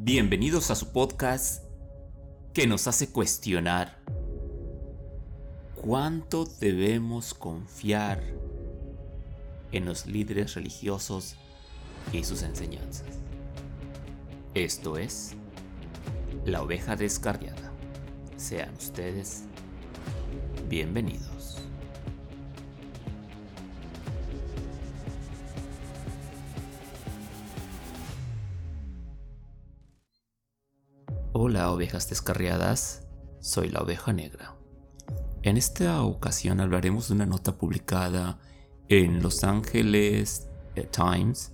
Bienvenidos a su podcast que nos hace cuestionar cuánto debemos confiar en los líderes religiosos y sus enseñanzas. Esto es La oveja descarriada. Sean ustedes bienvenidos. Hola ovejas descarriadas, soy la oveja negra. En esta ocasión hablaremos de una nota publicada en Los Angeles Times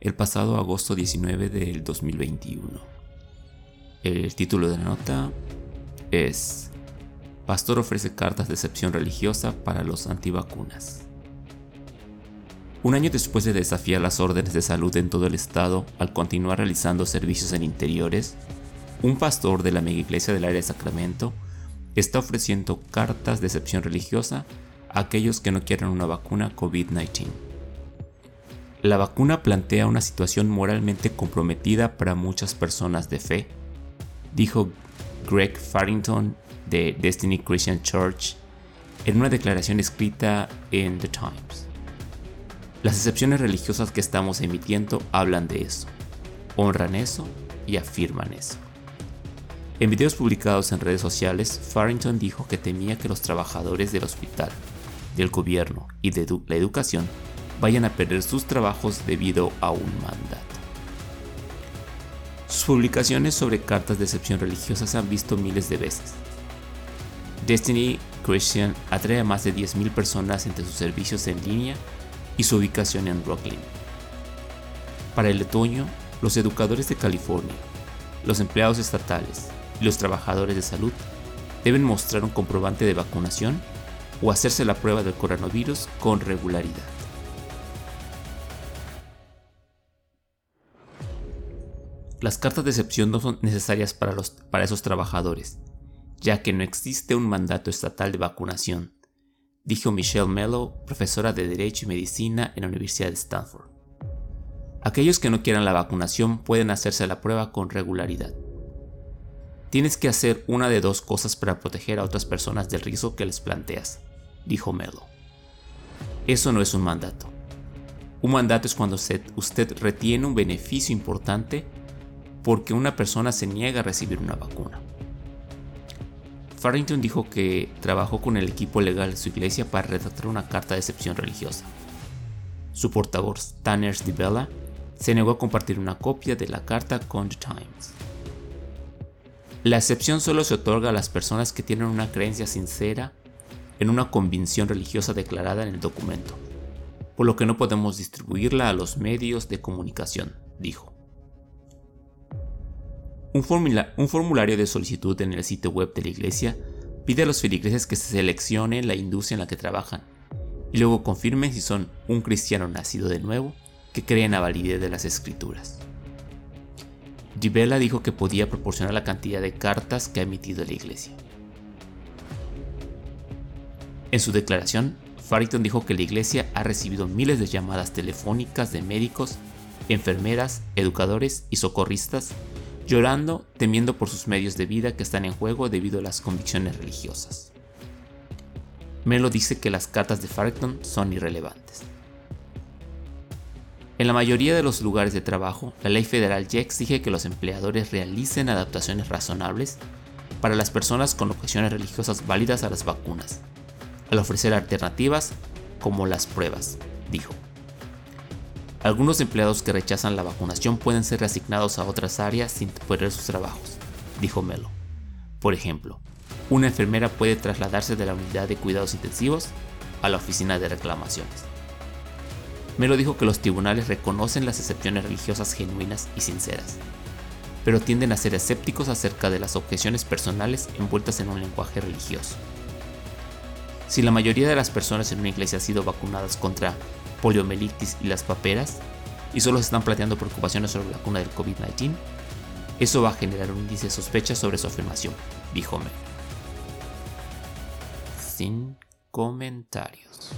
el pasado agosto 19 del 2021. El título de la nota es Pastor ofrece cartas de excepción religiosa para los antivacunas. Un año después de desafiar las órdenes de salud en todo el estado al continuar realizando servicios en interiores, un pastor de la mega iglesia del área de Sacramento está ofreciendo cartas de excepción religiosa a aquellos que no quieren una vacuna COVID-19. La vacuna plantea una situación moralmente comprometida para muchas personas de fe, dijo Greg Farrington de Destiny Christian Church en una declaración escrita en The Times. Las excepciones religiosas que estamos emitiendo hablan de eso, honran eso y afirman eso. En videos publicados en redes sociales, Farrington dijo que temía que los trabajadores del hospital, del gobierno y de la educación vayan a perder sus trabajos debido a un mandato. Sus publicaciones sobre cartas de excepción religiosa se han visto miles de veces. Destiny Christian atrae a más de 10.000 personas entre sus servicios en línea y su ubicación en Brooklyn. Para el otoño, los educadores de California, los empleados estatales, los trabajadores de salud deben mostrar un comprobante de vacunación o hacerse la prueba del coronavirus con regularidad. Las cartas de excepción no son necesarias para, para esos trabajadores, ya que no existe un mandato estatal de vacunación, dijo Michelle Mello, profesora de Derecho y Medicina en la Universidad de Stanford. Aquellos que no quieran la vacunación pueden hacerse la prueba con regularidad. Tienes que hacer una de dos cosas para proteger a otras personas del riesgo que les planteas, dijo Melo. Eso no es un mandato. Un mandato es cuando usted, retiene un beneficio importante porque una persona se niega a recibir una vacuna. Farrington dijo que trabajó con el equipo legal de su iglesia para redactar una carta de excepción religiosa. Su portavoz, Tanner DiBella, se negó a compartir una copia de la carta con The Times. La excepción solo se otorga a las personas que tienen una creencia sincera en una convicción religiosa declarada en el documento, por lo que no podemos distribuirla a los medios de comunicación, dijo. Un, formulario de solicitud en el sitio web de la iglesia pide a los feligreses que se seleccionen la industria en la que trabajan y luego confirmen si son un cristiano nacido de nuevo que cree en la validez de las escrituras. Gibela dijo que podía proporcionar la cantidad de cartas que ha emitido la iglesia. En su declaración, Farrington dijo que la iglesia ha recibido miles de llamadas telefónicas de médicos, enfermeras, educadores y socorristas llorando, temiendo por sus medios de vida que están en juego debido a las convicciones religiosas. Melo dice que las cartas de Farrington son irrelevantes. En la mayoría de los lugares de trabajo, la ley federal ya exige que los empleadores realicen adaptaciones razonables para las personas con objeciones religiosas válidas a las vacunas, al ofrecer alternativas como las pruebas, dijo. Algunos empleados que rechazan la vacunación pueden ser reasignados a otras áreas sin perder sus trabajos, dijo Melo. Por ejemplo, una enfermera puede trasladarse de la unidad de cuidados intensivos a la oficina de reclamaciones. Melo dijo que los tribunales reconocen las excepciones religiosas genuinas y sinceras, pero tienden a ser escépticos acerca de las objeciones personales envueltas en un lenguaje religioso. Si la mayoría de las personas en una iglesia han sido vacunadas contra poliomielitis y las paperas, y solo se están planteando preocupaciones sobre la vacuna del COVID-19, eso va a generar un índice de sospecha sobre su afirmación, dijo Melo. Sin comentarios.